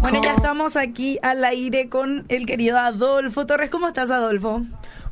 Bueno, ya estamos aquí al aire con el querido Adolfo Torres. ¿Cómo estás, Adolfo?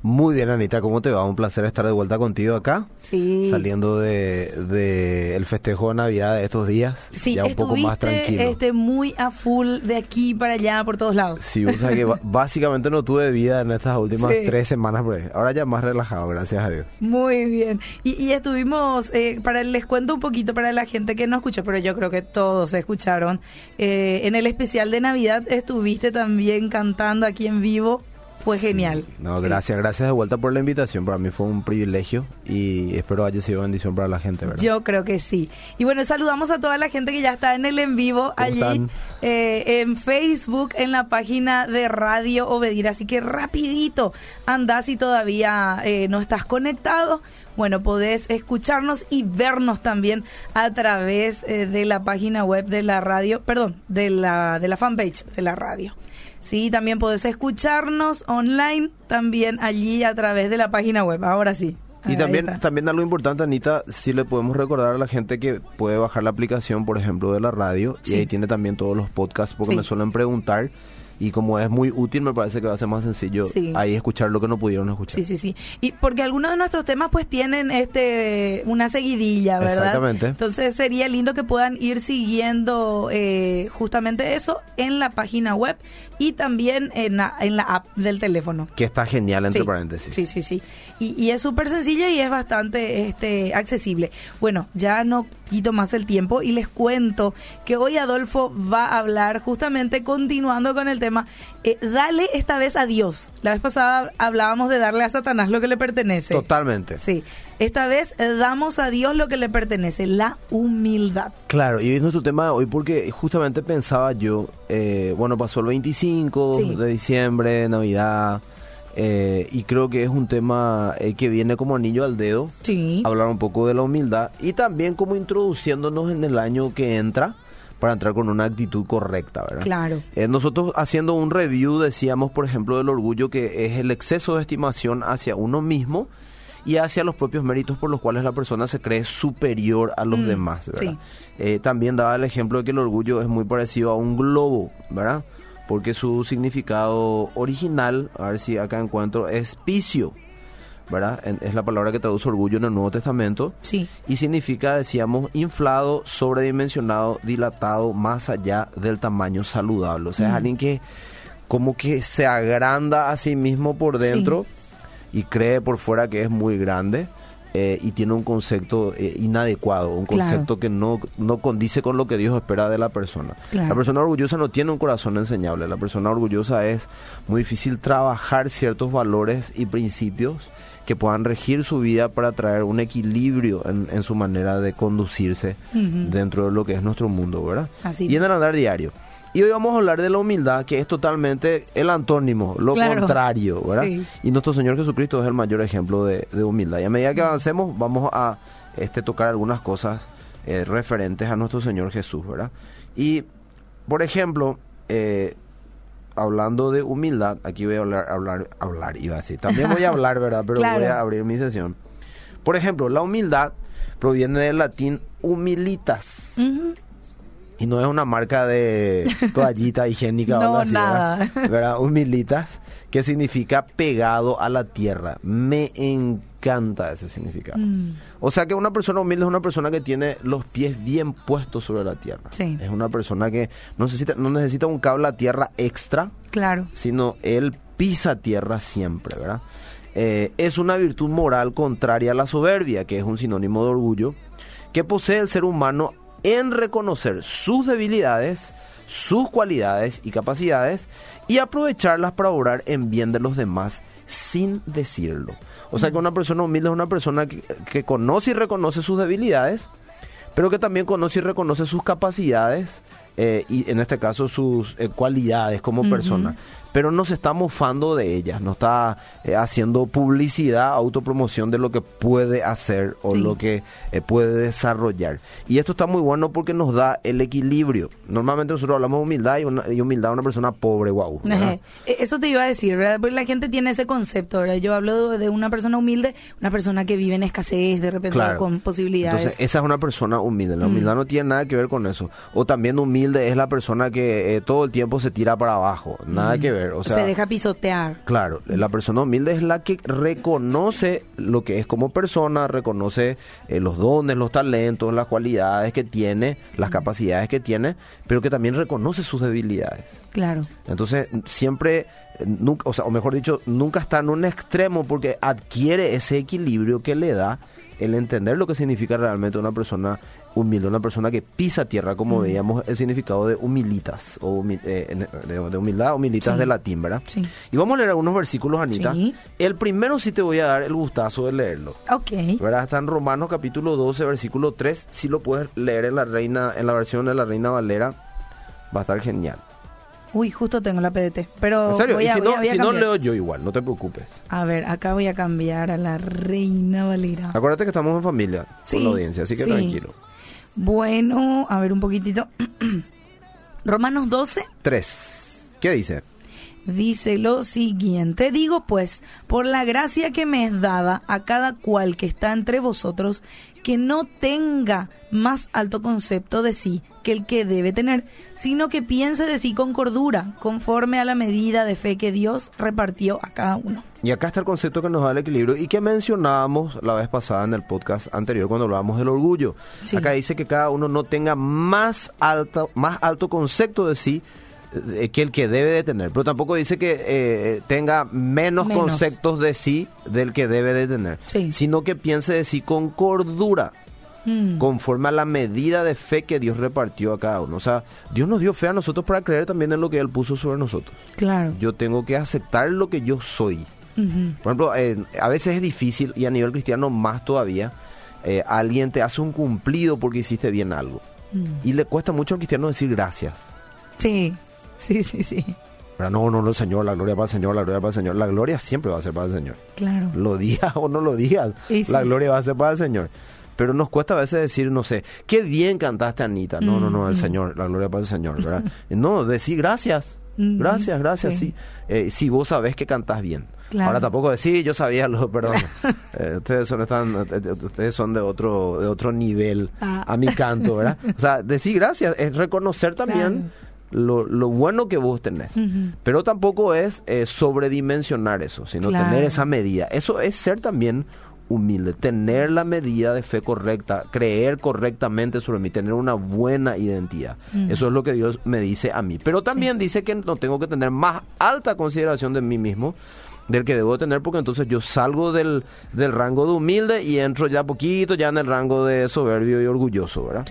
Muy bien, Anita, ¿cómo te va? Un placer estar de vuelta contigo acá. Sí. Saliendo de, de el festejo de Navidad de estos días. Sí, ya un poco más tranquilo. Este, muy a full de aquí para allá, por todos lados. Sí, o sea que básicamente no tuve vida en estas últimas tres semanas, pero ahora ya más relajado, gracias a Dios. Muy bien. Y, estuvimos, eh, para les cuento un poquito para la gente que no escucha, pero yo creo que todos escucharon. Eh, en el especial de Navidad estuviste también cantando aquí en vivo fue genial. No, gracias, gracias de vuelta por la invitación. Para mí fue un privilegio y espero haya sido bendición para la gente, ¿verdad? Yo creo que sí. Y bueno, saludamos a toda la gente que ya está en el en vivo allí eh, en Facebook, en la página de Radio Obedir. Así que rapidito, anda si todavía eh, no estás conectado. Bueno, podés escucharnos y vernos también a través eh, de la página web de la radio, perdón, de la, de la fanpage de la radio. Sí, también podés escucharnos online, también allí a través de la página web. Ahora sí. Y también, también algo importante, Anita, si le podemos recordar a la gente que puede bajar la aplicación, por ejemplo, de la radio, y ahí tiene también todos los podcasts, porque me suelen preguntar y como es muy útil me parece que va a ser más sencillo ahí escuchar lo que no pudieron escuchar. Sí, sí, sí. Y porque algunos de nuestros temas pues tienen este una seguidilla, ¿verdad? Exactamente. Entonces sería lindo que puedan ir siguiendo eh, justamente eso en la página web y también en la, en la app del teléfono. Que está genial entre paréntesis. Sí, sí, sí. Y, y es súper sencilla y es bastante este accesible. Bueno, ya no quito más el tiempo y les cuento que hoy Adolfo va a hablar justamente continuando con el tema, eh, dale esta vez a Dios. La vez pasada hablábamos de darle a Satanás lo que le pertenece. Totalmente. Sí. Esta vez eh, damos a Dios lo que le pertenece, la humildad. Claro, y es nuestro tema hoy porque justamente pensaba yo, eh, bueno, pasó el 25 de diciembre, Navidad, eh, y creo que es un tema eh, que viene como anillo al dedo. Sí. Hablar un poco de la humildad y también como introduciéndonos en el año que entra para entrar con una actitud correcta, ¿verdad? Claro. Eh, nosotros haciendo un review decíamos, por ejemplo, del orgullo que es el exceso de estimación hacia uno mismo y hacia los propios méritos por los cuales la persona se cree superior a los mm, demás, ¿verdad? también daba el ejemplo de que el orgullo es muy parecido a un globo, ¿verdad? Porque su significado original, a ver si acá encuentro, es picio, ¿verdad? Es la palabra que traduce orgullo en el Nuevo Testamento. Sí. Y significa, decíamos, inflado, sobredimensionado, dilatado, más allá del tamaño saludable. O sea, es alguien que como que se agranda a sí mismo por dentro y cree por fuera que es muy grande. Eh, y tiene un concepto eh, inadecuado, un concepto que no, no condice con lo que Dios espera de la persona. La persona orgullosa no tiene un corazón enseñable, la persona orgullosa es muy difícil trabajar ciertos valores y principios que puedan regir su vida para traer un equilibrio en, su manera de conducirse dentro de lo que es nuestro mundo, ¿verdad? Así. Y en el andar diario. Y hoy vamos a hablar de la humildad, que es totalmente el antónimo, lo contrario, ¿verdad? Y nuestro Señor Jesucristo es el mayor ejemplo de, humildad. Y a medida que avancemos, vamos a este, tocar algunas cosas eh, referentes a nuestro Señor Jesús, ¿verdad? Y, por ejemplo, eh, hablando de humildad, aquí voy a hablar, hablar, hablar, iba así. También voy a hablar, ¿verdad? Pero voy a abrir mi sesión. Por ejemplo, la humildad proviene del latín humilitas. Y no es una marca de toallita higiénica no, o algo nada. ¿verdad? Humilitas, que significa pegado a la tierra. Me encanta ese significado. Mm. O sea que una persona humilde es una persona que tiene los pies bien puestos sobre la tierra. Sí. Es una persona que no necesita, no necesita un cable a tierra extra. Claro. Sino él pisa tierra siempre, ¿verdad? Eh, es una virtud moral contraria a la soberbia, que es un sinónimo de orgullo, que posee el ser humano en reconocer sus debilidades, sus cualidades y capacidades y aprovecharlas para obrar en bien de los demás sin decirlo. O sea que una persona humilde es una persona que, conoce y reconoce sus debilidades, pero que también conoce y reconoce sus capacidades eh, y en este caso sus eh, cualidades como persona pero no se está mofando de ellas, no está eh, haciendo publicidad, autopromoción de lo que puede hacer o lo que eh, puede desarrollar. Y esto está muy bueno porque nos da el equilibrio. Normalmente nosotros hablamos de humildad y, una, y humildad a una persona pobre, guau. E, eso te iba a decir, ¿verdad? Porque la gente tiene ese concepto, ¿verdad? Yo hablo de una persona humilde, una persona que vive en escasez, de repente con posibilidades. Entonces, esa es una persona humilde. La humildad mm. no tiene nada que ver con eso. O también humilde es la persona que eh, todo el tiempo se tira para abajo. Nada mm. que ver se deja pisotear. Claro, la persona humilde es la que reconoce lo que es como persona, reconoce eh, los dones, los talentos, las cualidades que tiene, las capacidades que tiene, pero que también reconoce sus debilidades. Claro. Entonces, siempre, nunca, o sea, o mejor dicho, nunca está en un extremo porque adquiere ese equilibrio que le da el entender lo que significa realmente una persona humilde, una persona que pisa tierra, como mm. veíamos el significado de humilitas, o eh, de, humildad, humilitas de latín, ¿verdad? Sí. Y vamos a leer algunos versículos, Anita. El primero sí te voy a dar el gustazo de leerlo. Ok. ¿Verdad? Está en Romanos capítulo 12, versículo 3. Si lo puedes leer en la reina, en la versión de la Reina Valera, va a estar genial. Uy, justo tengo la PDT. Pero ¿En serio? y si, no, si no, leo yo igual, no te preocupes. A ver, acá voy a cambiar a la Reina Valera. Acuérdate que estamos en familia con la audiencia, así que tranquilo. Bueno, a ver un poquitito. Romanos 12. 3. ¿Qué dice? Dice lo siguiente, digo pues, por la gracia que me es dada a cada cual que está entre vosotros, que no tenga más alto concepto de sí que el que debe tener, sino que piense de sí con cordura, conforme a la medida de fe que Dios repartió a cada uno. Y acá está el concepto que nos da el equilibrio y que mencionábamos la vez pasada en el podcast anterior cuando hablábamos del orgullo. Acá dice que cada uno no tenga más alto, más alto concepto de sí eh, que el que debe de tener, pero tampoco dice que eh, tenga menos, conceptos de sí del que debe de tener, sino que piense de sí con cordura, mm. conforme a la medida de fe que Dios repartió a cada uno. O sea, Dios nos dio fe a nosotros para creer también en lo que Él puso sobre nosotros. Claro. Yo tengo que aceptar lo que yo soy. Por ejemplo, eh, a veces es difícil y a nivel cristiano más todavía. alguien te hace un cumplido porque hiciste bien algo. Mm. Y le cuesta mucho al cristiano decir gracias. Sí. Sí, sí, sí. Pero no, no, no, Señor, la gloria para el Señor, la gloria para el Señor. La gloria siempre va a ser para el Señor. Claro. Lo digas o no lo digas, la gloria va a ser para el Señor. Pero nos cuesta a veces decir, no sé, qué bien cantaste, Anita. No, no, no, el mm. Señor, la gloria para el Señor, ¿verdad? no, decir gracias. Mm. Gracias, gracias, sí. Eh, si vos sabés que cantás bien. Ahora tampoco decir, yo sabía, lo, perdón. Eh, ustedes son están, eh, ustedes son de otro de otro nivel ah. a mi canto, ¿verdad? O sea, decir gracias es reconocer también lo, bueno que vos tenés. Pero tampoco es eh, sobredimensionar eso, sino tener esa medida. Eso es ser también humilde, tener la medida de fe correcta, creer correctamente sobre mí, tener una buena identidad. Eso es lo que Dios me dice a mí. Pero también dice que no tengo que tener más alta consideración de mí mismo del que debo tener porque entonces yo salgo del, del rango de humilde y entro ya poquito ya en el rango de soberbio y orgulloso, ¿verdad?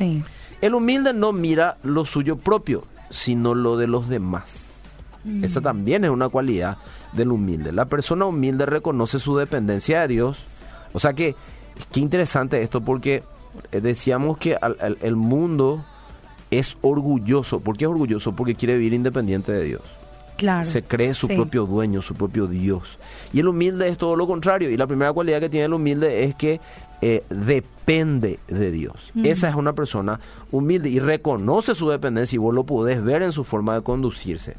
El humilde no mira lo suyo propio, sino lo de los demás. Mm. Esa también es una cualidad del humilde. La persona humilde reconoce su dependencia de Dios. O sea que, qué interesante esto porque eh, decíamos que el mundo es orgulloso. ¿Por qué es orgulloso? Porque quiere vivir independiente de Dios. Claro. Se cree su propio dueño, su propio Dios. Y el humilde es todo lo contrario. Y la primera cualidad que tiene el humilde es que eh, depende de Dios. Esa es una persona humilde y reconoce su dependencia y vos lo podés ver en su forma de conducirse.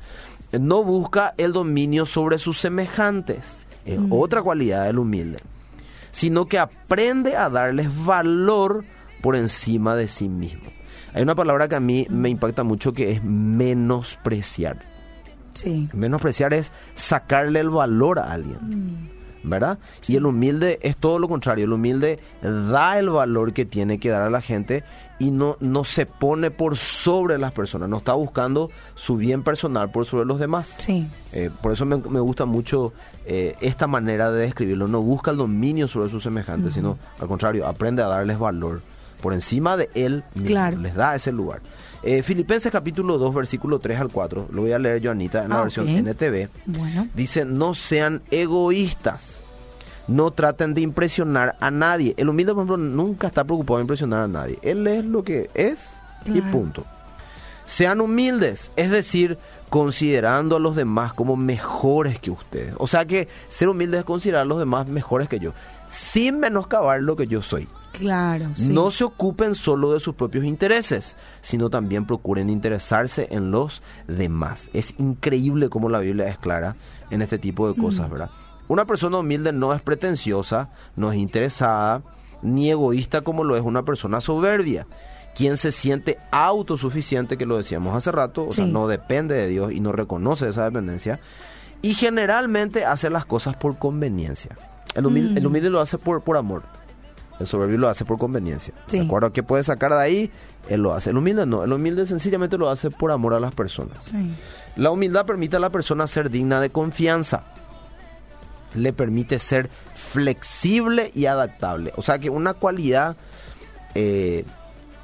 No busca el dominio sobre sus semejantes. Es otra cualidad del humilde. Sino que aprende a darles valor por encima de sí mismo. Hay una palabra que a mí me impacta mucho que es menospreciar. Sí. Menospreciar es sacarle el valor a alguien. ¿verdad? Y el humilde es todo lo contrario, el humilde da el valor que tiene que dar a la gente y no, no se pone por sobre las personas, no está buscando su bien personal por sobre los demás. Sí. Eh, por eso me, gusta mucho eh, esta manera de describirlo, no busca el dominio sobre sus semejantes, sino al contrario, aprende a darles valor por encima de él claro. les da ese lugar. Eh, Filipenses capítulo 2, versículo 3 al 4, lo voy a leer yo, Anita, en la ah, versión NTV. Bueno. Dice, no sean egoístas, no traten de impresionar a nadie. El humilde, por ejemplo, nunca está preocupado de impresionar a nadie. Él es lo que es y punto. Sean humildes, es decir, considerando a los demás como mejores que ustedes. O sea que ser humilde es considerar a los demás mejores que yo, sin menoscabar lo que yo soy. Claro. No se ocupen solo de sus propios intereses, sino también procuren interesarse en los demás. Es increíble cómo la Biblia es clara en este tipo de cosas, mm. ¿verdad? Una persona humilde no es pretenciosa, no es interesada, ni egoísta como lo es una persona soberbia quien se siente autosuficiente, que lo decíamos hace rato, o sea, no depende de Dios y no reconoce esa dependencia, y generalmente hace las cosas por conveniencia. El humilde, el humilde lo hace por, por amor, el soberbio lo hace por conveniencia. ¿De acuerdo a qué puede sacar de ahí? Él lo hace. El humilde no, el humilde sencillamente lo hace por amor a las personas. La humildad permite a la persona ser digna de confianza. Le permite ser flexible y adaptable. O sea que una cualidad eh,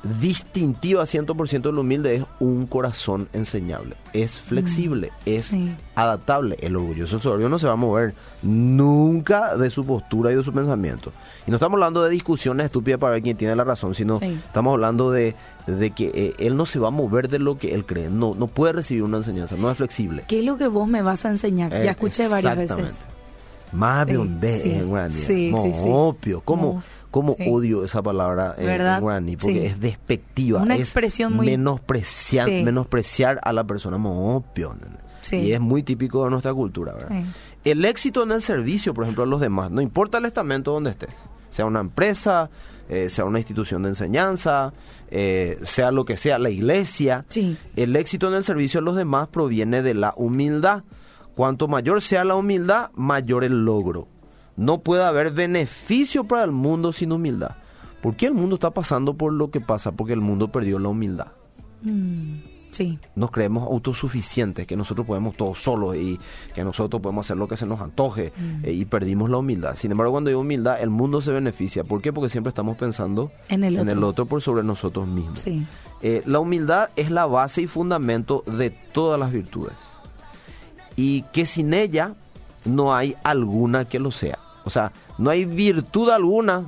distintiva 100% de lo humilde es un corazón enseñable. Es flexible, mm, es adaptable. El orgulloso, el soberbio no se va a mover nunca de su postura y de su pensamiento. Y no estamos hablando de discusiones estúpidas para ver quién tiene la razón, sino estamos hablando de, de que eh, él no se va a mover de lo que él cree. No, no puede recibir una enseñanza, no es flexible. ¿Qué es lo que vos me vas a enseñar? ya escuché varias veces. Más de un de en Sí, Obvio. ¿Cómo? ¿Cómo odio esa palabra en, guaraní? Porque es despectiva. Una es expresión muy... Menospreciar, menospreciar a la persona opio. Y es muy típico de nuestra cultura, ¿verdad? El éxito en el servicio, por ejemplo, a los demás, no importa el estamento donde estés, sea una empresa, eh, sea una institución de enseñanza, eh, sea lo que sea, la iglesia, el éxito en el servicio a los demás proviene de la humildad. Cuanto mayor sea la humildad, mayor el logro. No puede haber beneficio para el mundo sin humildad. ¿Por qué el mundo está pasando por lo que pasa? Porque el mundo perdió la humildad. Mm, sí. Nos creemos autosuficientes, que nosotros podemos todo solos y que nosotros podemos hacer lo que se nos antoje mm. eh, y perdimos la humildad. Sin embargo, cuando hay humildad, el mundo se beneficia. ¿Por qué? Porque siempre estamos pensando en el, otro. por sobre nosotros mismos. Sí. Eh, la humildad es la base y fundamento de todas las virtudes. Y que sin ella no hay alguna que lo sea. O sea, no hay virtud alguna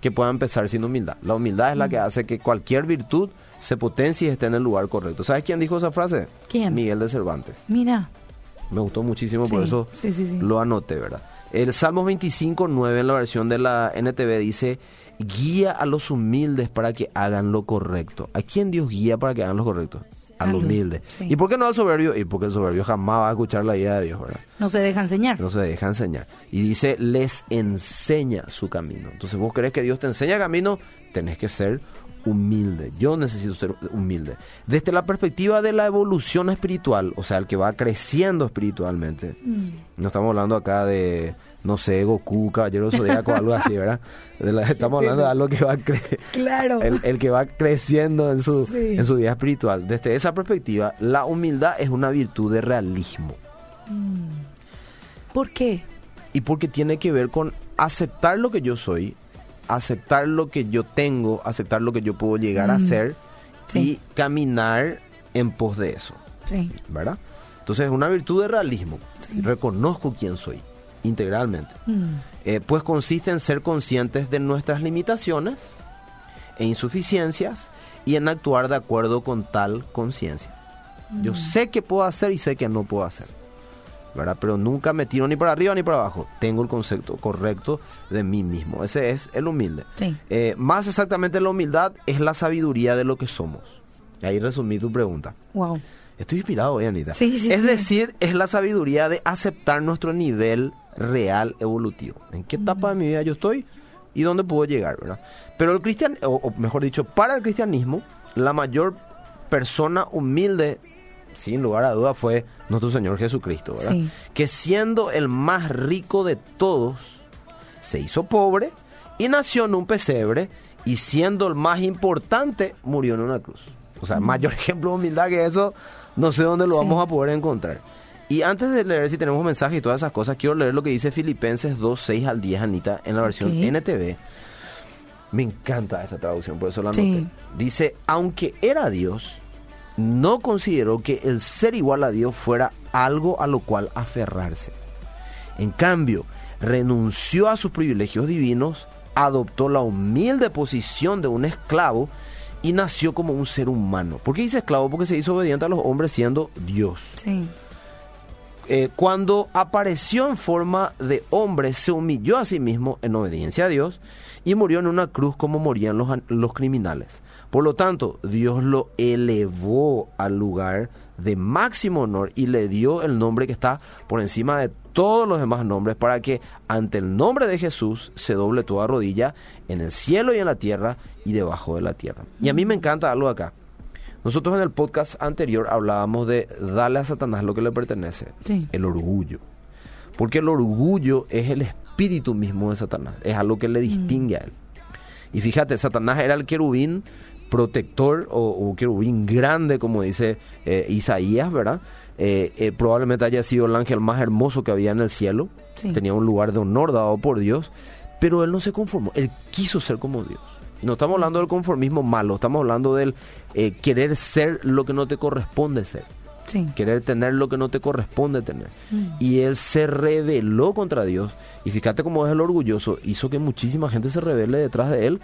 que pueda empezar sin humildad. La humildad es la que mm. hace que cualquier virtud se potencie y esté en el lugar correcto. ¿Sabes quién dijo esa frase? ¿Quién? Miguel de Cervantes. Mira. Me gustó muchísimo, por eso lo anoté, ¿verdad? El Salmo 25, 9 en la versión de la NTV dice, guía a los humildes para que hagan lo correcto. ¿A quién Dios guía para que hagan lo correcto? Al humilde. ¿Y por qué no al soberbio? Y porque el soberbio jamás va a escuchar la idea de Dios, ¿verdad? No se deja enseñar. No se deja enseñar. Y dice, les enseña su camino. Entonces vos crees que Dios te enseña camino, tenés que ser humilde. Yo necesito ser humilde. Desde la perspectiva de la evolución espiritual, o sea, el que va creciendo espiritualmente. Mm. No estamos hablando acá de no sé, Goku, Caballero Zodíaco, algo así, ¿verdad? estamos hablando de algo que va claro. el, que va creciendo en su, en su vida espiritual. Desde esa perspectiva, la humildad es una virtud de realismo. Mm. ¿Por qué? Y porque tiene que ver con aceptar lo que yo soy, aceptar lo que yo tengo, aceptar lo que yo puedo llegar a mm. ser y caminar en pos de eso. Sí. ¿Verdad? Entonces es una virtud de realismo. Reconozco quién soy integralmente. Mm. Eh, pues consiste en ser conscientes de nuestras limitaciones e insuficiencias y en actuar de acuerdo con tal conciencia. Yo mm. sé que puedo hacer y sé que no puedo hacer. ¿verdad? Pero nunca me tiro ni para arriba ni para abajo. Tengo el concepto correcto de mí mismo. Ese es el humilde. Eh, más exactamente la humildad es la sabiduría de lo que somos. Ahí resumí tu pregunta. Wow. Estoy inspirado hoy, Anita. es decir, es la sabiduría de aceptar nuestro nivel real evolutivo. ¿En qué etapa de mi vida yo estoy y dónde puedo llegar, verdad? Pero el cristian, o, mejor dicho, para el cristianismo, la mayor persona humilde, sin lugar a duda, fue nuestro Señor Jesucristo, ¿verdad? Que siendo el más rico de todos, se hizo pobre y nació en un pesebre y siendo el más importante, murió en una cruz. O sea, mayor ejemplo de humildad que eso, no sé dónde lo vamos a poder encontrar. Y antes de leer si tenemos mensaje y todas esas cosas, quiero leer lo que dice Filipenses 2, 6 al 10, Anita, en la versión NTV. Me encanta esta traducción, por eso la anoté. Dice, aunque era Dios, no consideró que el ser igual a Dios fuera algo a lo cual aferrarse. En cambio, renunció a sus privilegios divinos, adoptó la humilde posición de un esclavo y nació como un ser humano. ¿Por qué dice esclavo? Porque se hizo obediente a los hombres siendo Dios. Sí. Eh, cuando apareció en forma de hombre, se humilló a sí mismo en obediencia a Dios y murió en una cruz como morían los, los criminales. Por lo tanto, Dios lo elevó al lugar de máximo honor y le dio el nombre que está por encima de todos los demás nombres para que ante el nombre de Jesús se doble toda rodilla en el cielo y en la tierra y debajo de la tierra. Y a mí me encanta algo acá. Nosotros en el podcast anterior hablábamos de darle a Satanás lo que le pertenece, el orgullo. Porque el orgullo es el espíritu mismo de Satanás, es algo que le distingue a él. Y fíjate, Satanás era el querubín protector o, querubín grande, como dice eh, Isaías, ¿verdad? Eh, eh, probablemente haya sido el ángel más hermoso que había en el cielo. Tenía un lugar de honor dado por Dios, pero él no se conformó, él quiso ser como Dios. No estamos hablando del conformismo malo, estamos hablando del eh, querer ser lo que no te corresponde ser. Querer tener lo que no te corresponde tener. Mm. Y él se rebeló contra Dios. Y fíjate cómo es el orgulloso. Hizo que muchísima gente se rebele detrás de él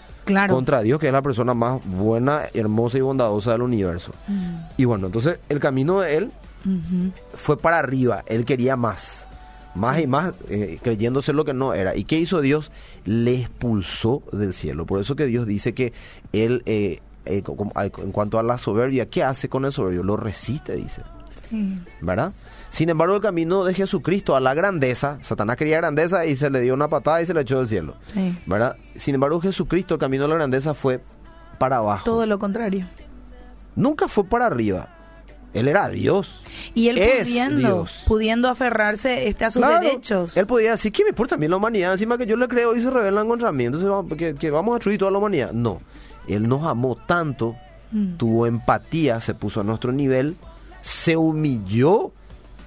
contra Dios, que es la persona más buena, hermosa y bondadosa del universo. Mm. Y bueno, entonces el camino de él fue para arriba. Él quería más más y más eh, creyéndose lo que no era. ¿Y qué hizo Dios? Le expulsó del cielo. Por eso que Dios dice que Él, eh, eh, en cuanto a la soberbia, ¿qué hace con el soberbio? Lo resiste, dice. ¿Verdad? Sin embargo, el camino de Jesucristo a la grandeza, Satanás quería grandeza y se le dio una patada y se le echó del cielo. ¿Verdad? Sin embargo, Jesucristo, el camino a la grandeza fue para abajo. Todo lo contrario. Nunca fue para arriba. Él era Dios. Y él pudiendo, pudiendo aferrarse este, a sus derechos. Él podía decir, ¿qué me importa a mí la humanidad? Encima que yo le creo y se rebelan contra mí, entonces que, vamos a destruir toda la humanidad. No, él nos amó tanto, mm. tuvo empatía, se puso a nuestro nivel, se humilló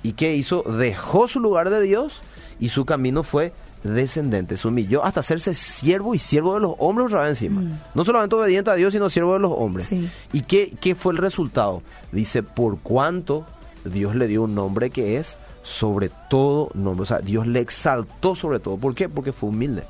y ¿qué hizo? Dejó su lugar de Dios y su camino fue descendente, se humilló hasta hacerse siervo y siervo de los hombres otra vez encima. Mm. No solamente obediente a Dios, sino siervo de los hombres. ¿Y qué, qué fue el resultado? Dice, por cuanto Dios le dio un nombre que es sobre todo nombre. O sea, Dios le exaltó sobre todo. ¿Por qué? Porque fue humilde.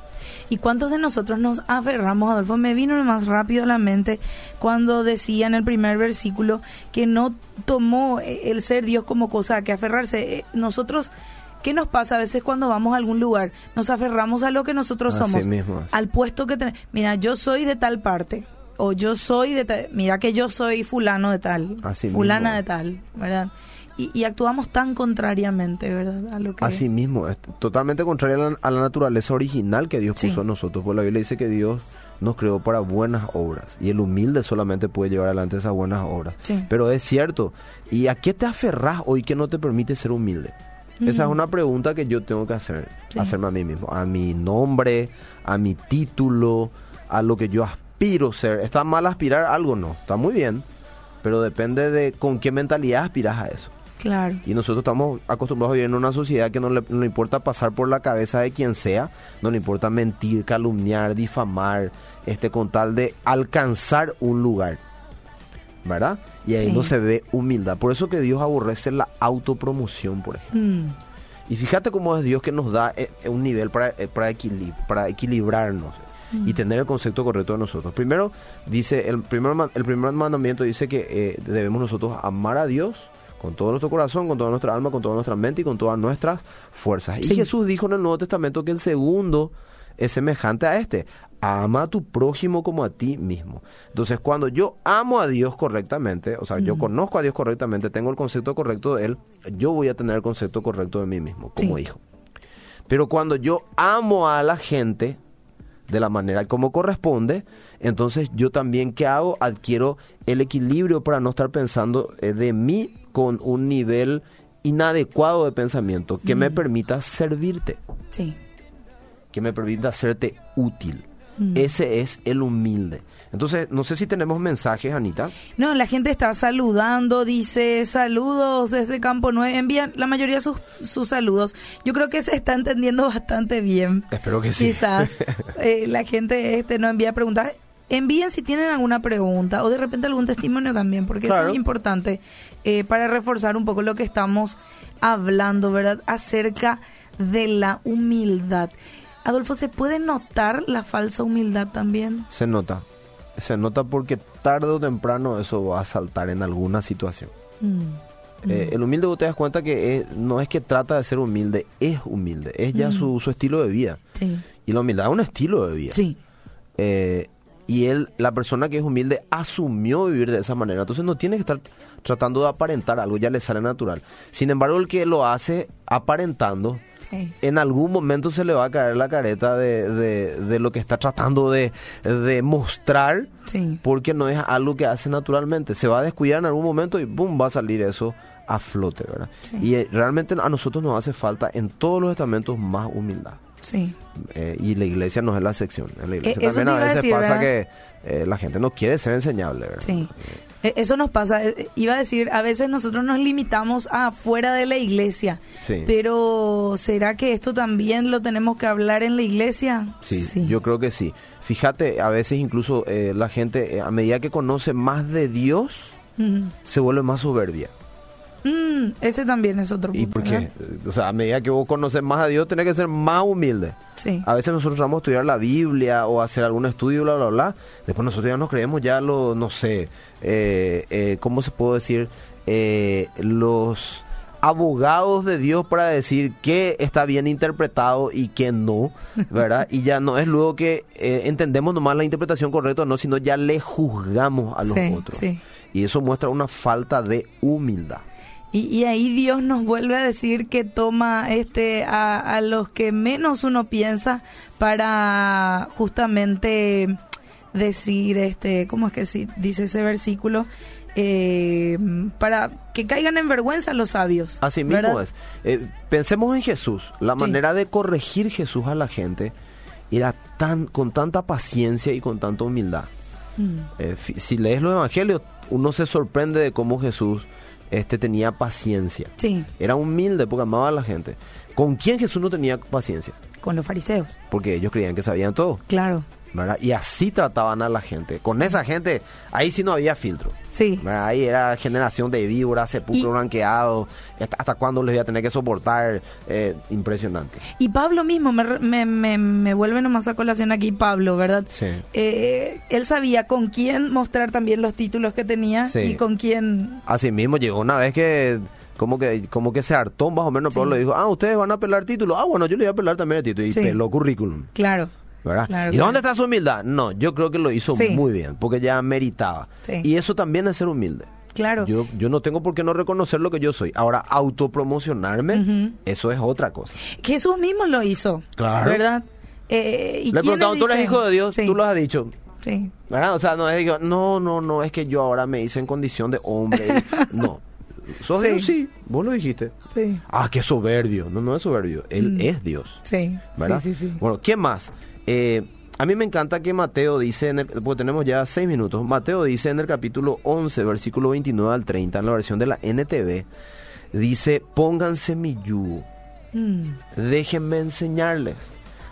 ¿Y cuántos de nosotros nos aferramos, Adolfo? Me vino más rápido a la mente cuando decía en el primer versículo que no tomó el ser Dios como cosa que aferrarse. Eh, nosotros ¿Qué nos pasa a veces cuando vamos a algún lugar? Nos aferramos a lo que nosotros somos, al puesto que tenemos. Mira, yo soy de tal parte, o yo soy de tal, mira que yo soy fulano de tal, fulana de tal, ¿verdad? Y, actuamos tan contrariamente, ¿verdad? A lo que... Así mismo, es totalmente contrario a la, naturaleza original que Dios puso en nosotros. Pues la Biblia dice que Dios nos creó para buenas obras y el humilde solamente puede llevar adelante esas buenas obras. Pero es cierto, ¿y a qué te aferras hoy que no te permite ser humilde? Esa es una pregunta que yo tengo que hacer, hacerme a mí mismo, a mi nombre, a mi título, a lo que yo aspiro ser. ¿Está mal aspirar a algo? No, está muy bien, pero depende de con qué mentalidad aspiras a eso. Claro. Y nosotros estamos acostumbrados a vivir en una sociedad que no le, no le importa pasar por la cabeza de quien sea, no le importa mentir, calumniar, difamar, este con tal de alcanzar un lugar. ¿verdad? Y ahí no se ve humildad. Por eso que Dios aborrece la autopromoción, por ejemplo. Mm. Y fíjate cómo es Dios que nos da eh, eh, un nivel para, eh, para, para equilibrarnos y mm. tener el concepto correcto de nosotros. Primero, dice, el primer, el primer mandamiento dice que debemos nosotros amar a Dios con todo nuestro corazón, con toda nuestra alma, con toda nuestra mente y con todas nuestras fuerzas. Y Jesús dijo en el Nuevo Testamento que el segundo es semejante a este ama a tu prójimo como a ti mismo. Entonces, cuando yo amo a Dios correctamente, o sea, yo conozco a Dios correctamente, tengo el concepto correcto de Él, yo voy a tener el concepto correcto de mí mismo como hijo. Pero cuando yo amo a la gente de la manera como corresponde, entonces yo también, ¿qué hago? Adquiero el equilibrio para no estar pensando eh, de mí con un nivel inadecuado de pensamiento que me permita servirte. Sí. Que me permita hacerte útil. Mm. Ese es el humilde. Entonces, no sé si tenemos mensajes, Anita. No, la gente está saludando, dice saludos desde Campo 9. Envían la mayoría de sus, sus saludos. Yo creo que se está entendiendo bastante bien. Espero que sí. Quizás eh, la gente este, no envía preguntas. Envíen si tienen alguna pregunta o de repente algún testimonio también, porque es muy importante eh, para reforzar un poco lo que estamos hablando, ¿verdad? Acerca de la humildad. Adolfo, ¿se puede notar la falsa humildad también? Se nota. Se nota porque tarde o temprano eso va a saltar en alguna situación. Mm. Eh, el humilde vos te das cuenta que no es que trata de ser humilde, es humilde, es ya su, mm. su, estilo de vida. Y la humildad es un estilo de vida. Sí. Eh, y él, la persona que es humilde, asumió vivir de esa manera. Entonces no tiene que estar tratando de aparentar algo, ya le sale natural. Sin embargo, el que lo hace aparentando, en algún momento se le va a caer la careta de, de, lo que está tratando de, de mostrar, porque no es algo que hace naturalmente. Se va a descuidar en algún momento y ¡boom! va a salir eso a flote, ¿verdad? Y eh, realmente a nosotros nos hace falta en todos los estamentos más humildad. Sí. Eh, y la iglesia no es la excepción. En la iglesia eh, también a veces pasa que la gente no quiere ser enseñable, ¿verdad? Sí. Eso nos pasa, iba a decir, a veces nosotros nos limitamos a fuera de la iglesia, sí. pero ¿será que esto también lo tenemos que hablar en la iglesia? Sí, yo creo que sí. Fíjate, a veces incluso la gente, a medida que conoce más de Dios, se vuelve más soberbia. Mm, ese también es otro punto. ¿Y por qué? O sea, a medida que vos conoces más a Dios, tenés que ser más humilde. Sí. A veces nosotros vamos a estudiar la Biblia o hacer algún estudio, bla, bla, bla. Después nosotros ya nos creemos ya lo, no sé, eh, eh, ¿cómo se puede decir? Eh, los abogados de Dios para decir qué está bien interpretado y qué no, ¿verdad? y ya no es luego que eh, entendemos nomás la interpretación correcta o no, sino ya le juzgamos a los otros. Y eso muestra una falta de humildad. Y, ahí Dios nos vuelve a decir que toma este a, los que menos uno piensa para justamente decir este cómo es que dice ese versículo eh, para que caigan en vergüenza los sabios así mismo es. Eh, pensemos en Jesús. La manera de corregir Jesús a la gente era tan con tanta paciencia y con tanta humildad. Mm. eh, si lees los evangelios uno se sorprende de cómo Jesús este tenía paciencia. Sí. Era humilde porque amaba a la gente. ¿Con quién Jesús no tenía paciencia? Con los fariseos. Porque ellos creían que sabían todo. Claro. Y así trataban a la gente. Con esa gente, ahí sí no había filtro. Sí. Ahí era generación de víboras, sepulcro blanqueado. Hasta, cuándo les voy a tener que soportar. Eh, impresionante. Y Pablo mismo, me, me, me, vuelve nomás a colación aquí Pablo, ¿verdad? Sí. Eh, él sabía con quién mostrar también los títulos que tenía y con quién... Así mismo llegó una vez que como que como que se hartó más o menos, le dijo, ah, ustedes van a pelar títulos. Ah, bueno, yo le voy a pelar también el título. Y peló currículum. Claro. ¿Y dónde está su humildad? No, yo creo que lo hizo muy bien, porque ya meritaba. Y eso también es ser humilde. Claro. Yo, yo no tengo por qué no reconocer lo que yo soy. Ahora, autopromocionarme, eso es otra cosa. Jesús mismo lo hizo. Claro. ¿Verdad? Eh, ¿y Le preguntaron, ¿tú eres hijo de Dios? Tú lo has dicho. Sí. ¿Verdad? O sea, no es no, no, no, es que yo ahora me hice en condición de hombre. no. ¿Sos Dios? Sí. Vos lo dijiste. Sí. Ah, qué soberbio. No, no es soberbio. Él mm. es Dios. Sí. ¿Verdad? Sí, sí, sí. Bueno, ¿qué más? Eh, a mí me encanta que Mateo dice, en el, porque tenemos ya seis minutos, Mateo dice en el capítulo 11, versículo 29 al 30, en la versión de la NTV, dice, pónganse mi yugo, mm. déjenme enseñarles.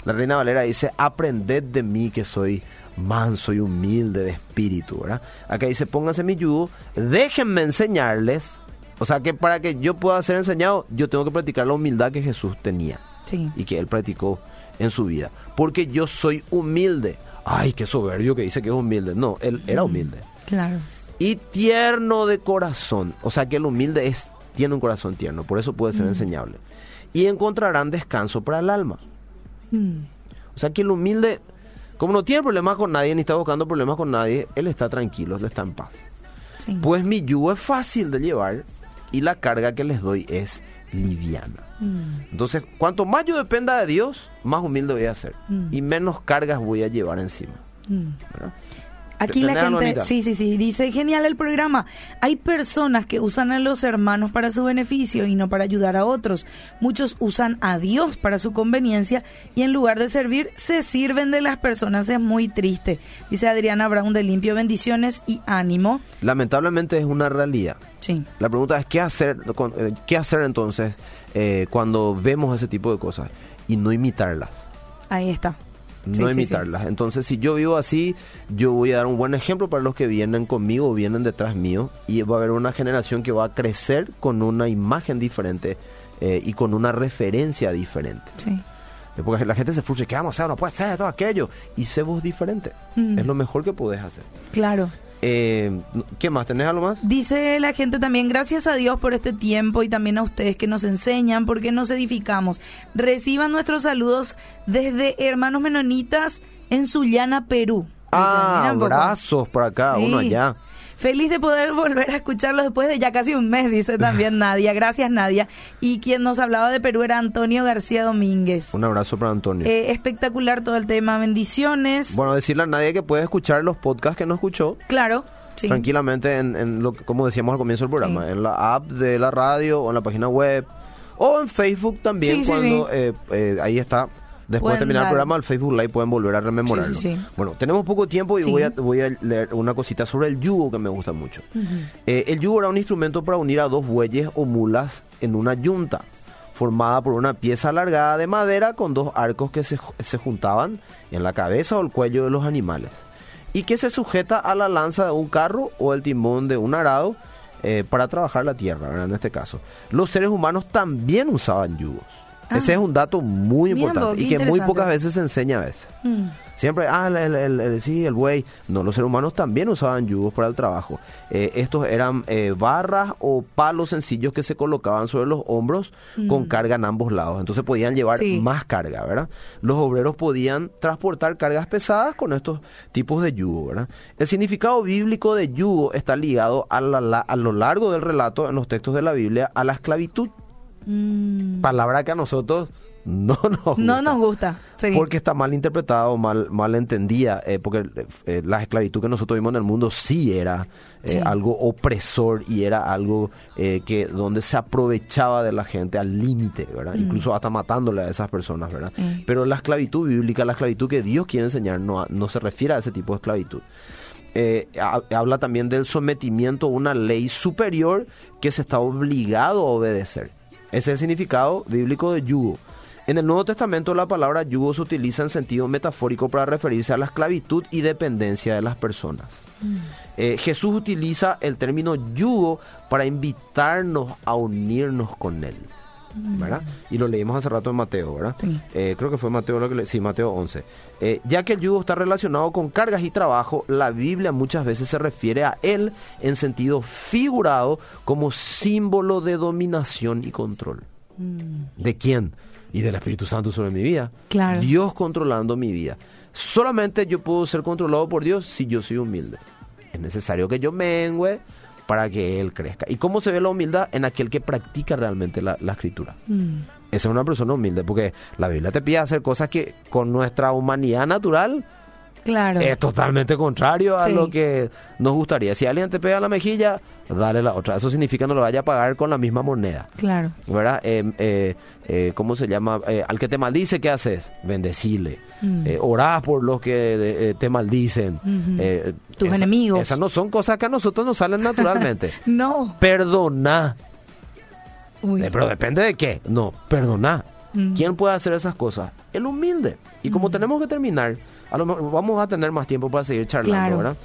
La Reina Valera dice, aprended de mí que soy manso y humilde de espíritu, ¿verdad? Acá dice, pónganse mi yugo, déjenme enseñarles. O sea que para que yo pueda ser enseñado, yo tengo que practicar la humildad que Jesús tenía. Y que él practicó en su vida. Porque yo soy humilde. Ay, qué soberbio que dice que es humilde. No, él era humilde. Claro. Y tierno de corazón. O sea que el humilde es, tiene un corazón tierno. Por eso puede ser enseñable. Y encontrarán descanso para el alma. Mm. O sea que el humilde, como no tiene problemas con nadie, ni está buscando problemas con nadie, él está tranquilo, él está en paz. Pues mi yugo es fácil de llevar y la carga que les doy es liviana. Mm. Entonces, cuanto más yo dependa de Dios, más humilde voy a ser. Mm. Y menos cargas voy a llevar encima. Mm. Aquí la gente, sí, sí, sí, dice, genial el programa. Hay personas que usan a los hermanos para su beneficio y no para ayudar a otros. Muchos usan a Dios para su conveniencia y en lugar de servir, se sirven de las personas. Es muy triste. Dice Adriana Brown de Limpio, bendiciones y ánimo. Lamentablemente es una realidad. Sí. La pregunta es, ¿qué hacer, eh, qué hacer entonces eh, cuando vemos ese tipo de cosas? Y no imitarlas. Ahí está no imitarlas. Entonces, si yo vivo así, yo voy a dar un buen ejemplo para los que vienen conmigo o vienen detrás mío y va a haber una generación que va a crecer con una imagen diferente eh, y con una referencia diferente. Porque la gente se frustra, ¿qué vamos a hacer? No puede ser todo aquello. Y sé vos diferente. Mm. Es lo mejor que podés hacer. Claro. Eh, ¿Qué más? ¿Tenés algo más? Dice la gente también, gracias a Dios por este tiempo y también a ustedes que nos enseñan, porque nos edificamos. Reciban nuestros saludos desde Hermanos Menonitas en Sullana, Perú. Ah, abrazos por acá, Sí. uno allá. Feliz de poder volver a escucharlos después de ya casi un mes, dice también Nadia. Gracias, Nadia. Y quien nos hablaba de Perú era Antonio García Domínguez. Un abrazo para Antonio. Eh, espectacular todo el tema. Bendiciones. bueno, decirle a nadie que puede escuchar los podcasts que no escuchó. claro. Sí. tranquilamente en, en lo como decíamos al comienzo del programa, Sí. en la app de la radio o en la página web o en Facebook también Sí, cuando eh, eh, ahí está. Después de terminar el programa, el Facebook Live pueden volver a rememorarlo. Sí, sí, sí. Bueno, tenemos poco tiempo y voy, a, voy a leer una cosita sobre el yugo que me gusta mucho. Eh, el yugo era un instrumento para unir a dos bueyes o mulas en una yunta, formada por una pieza alargada de madera con dos arcos que se, se juntaban en la cabeza o el cuello de los animales y que se sujeta a la lanza de un carro o el timón de un arado eh, para trabajar la tierra, ¿verdad? en este caso. Los seres humanos también usaban yugos. Ah. Ese es un dato muy Mira importante vos, y que muy pocas veces se enseña a veces. Mm. Siempre, ah, el, el- el- sí, el buey. No, los seres humanos también usaban yugos para el trabajo. Eh, estos eran eh, barras o palos sencillos que se colocaban sobre los hombros con carga en ambos lados. Entonces podían llevar Mm. Sí. más carga, ¿verdad? Los obreros podían transportar cargas pesadas con estos tipos de yugo, ¿verdad? El significado bíblico de yugo está ligado a, la- la- a lo largo del relato en los textos de la Biblia a la esclavitud. Mm. Palabra que a nosotros no nos gusta. No nos gusta. Sí. Porque está mal interpretado, mal, mal entendida, eh, porque eh, la esclavitud que nosotros vimos en el mundo sí era eh, Sí. algo opresor y era algo eh, que donde se aprovechaba de la gente al límite, ¿verdad? Incluso hasta matándole a esas personas, ¿verdad? Mm. Pero la esclavitud bíblica, la esclavitud que Dios quiere enseñar, no, no se refiere a ese tipo de esclavitud. Eh, ha- habla también del sometimiento a una ley superior que se está obligado a obedecer. Ese es el significado bíblico de yugo. En el Nuevo Testamento la palabra yugo se utiliza en sentido metafórico para referirse a la esclavitud y dependencia de las personas. Eh, Jesús utiliza el término yugo para invitarnos a unirnos con Él. ¿Verdad? Y lo leímos hace rato en Mateo, ¿verdad? Sí. Eh, creo que fue Mateo lo que le- sí, Mateo 11. Eh, ya que el yugo está relacionado con cargas y trabajo, la Biblia muchas veces se refiere a él en sentido figurado como símbolo de dominación y control. ¿De quién? Y del Espíritu Santo sobre mi vida. Claro. Dios controlando mi vida. Solamente yo puedo ser controlado por Dios si yo soy humilde. Es necesario que yo mengüe para que Él crezca. ¿Y cómo se ve la humildad? En aquel que practica realmente la, la escritura. Mm. Esa es una persona humilde, porque la Biblia te pide hacer cosas que con nuestra humanidad natural Claro. es totalmente contrario a Sí. lo que nos gustaría. Si alguien te pega la mejilla, dale la otra. Eso significa no lo vaya a pagar con la misma moneda. Claro. ¿Verdad? Eh, eh, eh, ¿Cómo se llama? Al que te maldice, ¿qué haces? Bendecile. Mm. Orás por los que te maldicen. Tus esa- enemigos. Esas no son cosas que a nosotros nos salen naturalmente. No. Perdona. Uy. Eh, pero depende de qué. No, perdona. Mm. ¿Quién puede hacer esas cosas? El humilde. Y como tenemos que terminar, a lo mejor vamos a tener más tiempo para seguir charlando, Claro. ¿verdad?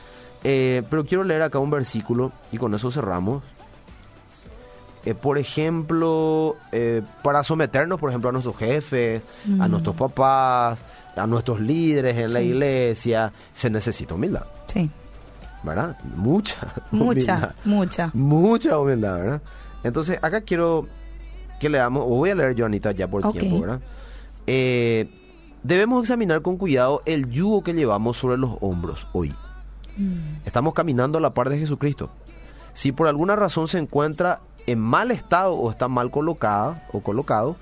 Eh, pero quiero leer acá un versículo y con eso cerramos. Eh, por ejemplo, eh, para someternos, por ejemplo, a nuestros jefes, a Mm. nuestros papás, a nuestros líderes en la iglesia, se necesita humildad, Sí. ¿Verdad? Mucha Mucha, humildad. mucha. Mucha humildad, ¿verdad? Entonces, acá quiero que leamos, o voy a leer yo, Anita, ya por tiempo, ¿verdad? Eh, debemos examinar con cuidado el yugo que llevamos sobre los hombros hoy. Mm. Estamos caminando a la par de Jesucristo. Si por alguna razón se encuentra en mal estado o está mal colocada o colocado,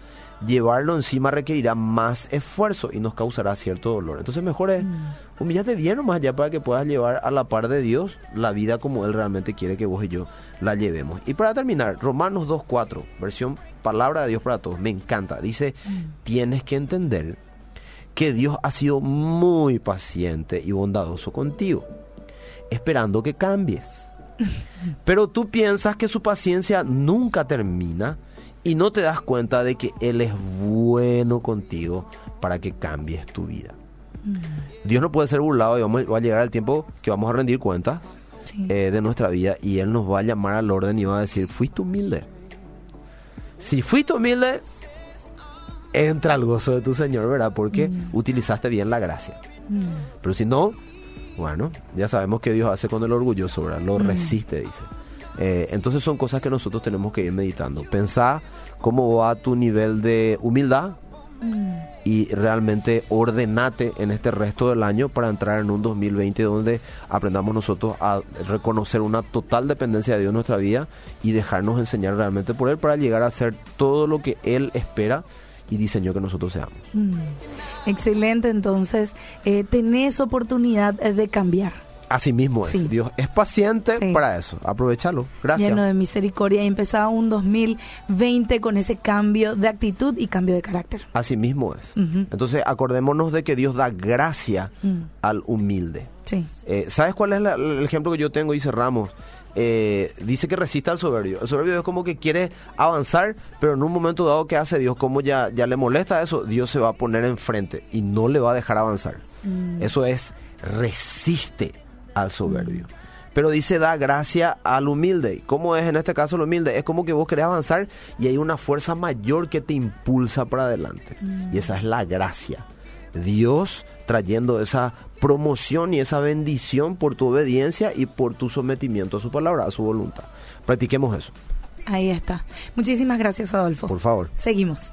llevarlo encima requerirá más esfuerzo y nos causará cierto dolor. Entonces mejor es humillate bien nomás allá para que puedas llevar a la par de Dios la vida como Él realmente quiere que vos y yo la llevemos. Y para terminar, Romanos 2.4, versión Palabra de Dios para todos, me encanta. Dice, tienes que entender que Dios ha sido muy paciente y bondadoso contigo, esperando que cambies. Pero tú piensas que su paciencia nunca termina y no te das cuenta de que Él es bueno contigo para que cambies tu vida. Dios no puede ser burlado y vamos, va a llegar el tiempo que vamos a rendir cuentas Sí. eh, de nuestra vida y Él nos va a llamar al orden y va a decir, fuiste humilde. Si fuiste humilde, entra el gozo de tu Señor, ¿verdad? Porque mm. utilizaste bien la gracia. Mm. Pero si no, bueno, ya sabemos que Dios hace con el orgulloso, ¿verdad? Lo mm. resiste, dice. Eh, entonces son cosas que nosotros tenemos que ir meditando. Pensá cómo va tu nivel de humildad y realmente ordenate en este resto del año para entrar en un 2020 donde aprendamos nosotros a reconocer una total dependencia de Dios en nuestra vida y dejarnos enseñar realmente por Él para llegar a ser todo lo que Él espera y diseñó que nosotros seamos. Mm. Excelente, entonces eh, tenés oportunidad de cambiar. Así mismo es. Dios es paciente para eso. Aprovechalo. Gracias. Lleno de misericordia y empezaba un 2020 con ese cambio de actitud y cambio de carácter. Así mismo es. Entonces, acordémonos de que Dios da gracia mm. al humilde. Sí. Eh, ¿Sabes cuál es el ejemplo que yo tengo y cerramos? Eh, dice que resista al soberbio. El soberbio es como que quiere avanzar, pero en un momento dado que hace Dios, como ya, ya le molesta eso, Dios se va a poner enfrente y no le va a dejar avanzar. Mm. Eso es resiste al soberbio. Pero dice, da gracia al humilde. ¿Cómo es en este caso el humilde? Es como que vos querés avanzar y hay una fuerza mayor que te impulsa para adelante. Y esa es la gracia. Dios trayendo esa promoción y esa bendición por tu obediencia y por tu sometimiento a su palabra, a su voluntad. Practiquemos eso. Ahí está. Muchísimas gracias, Adolfo. Por favor. Seguimos.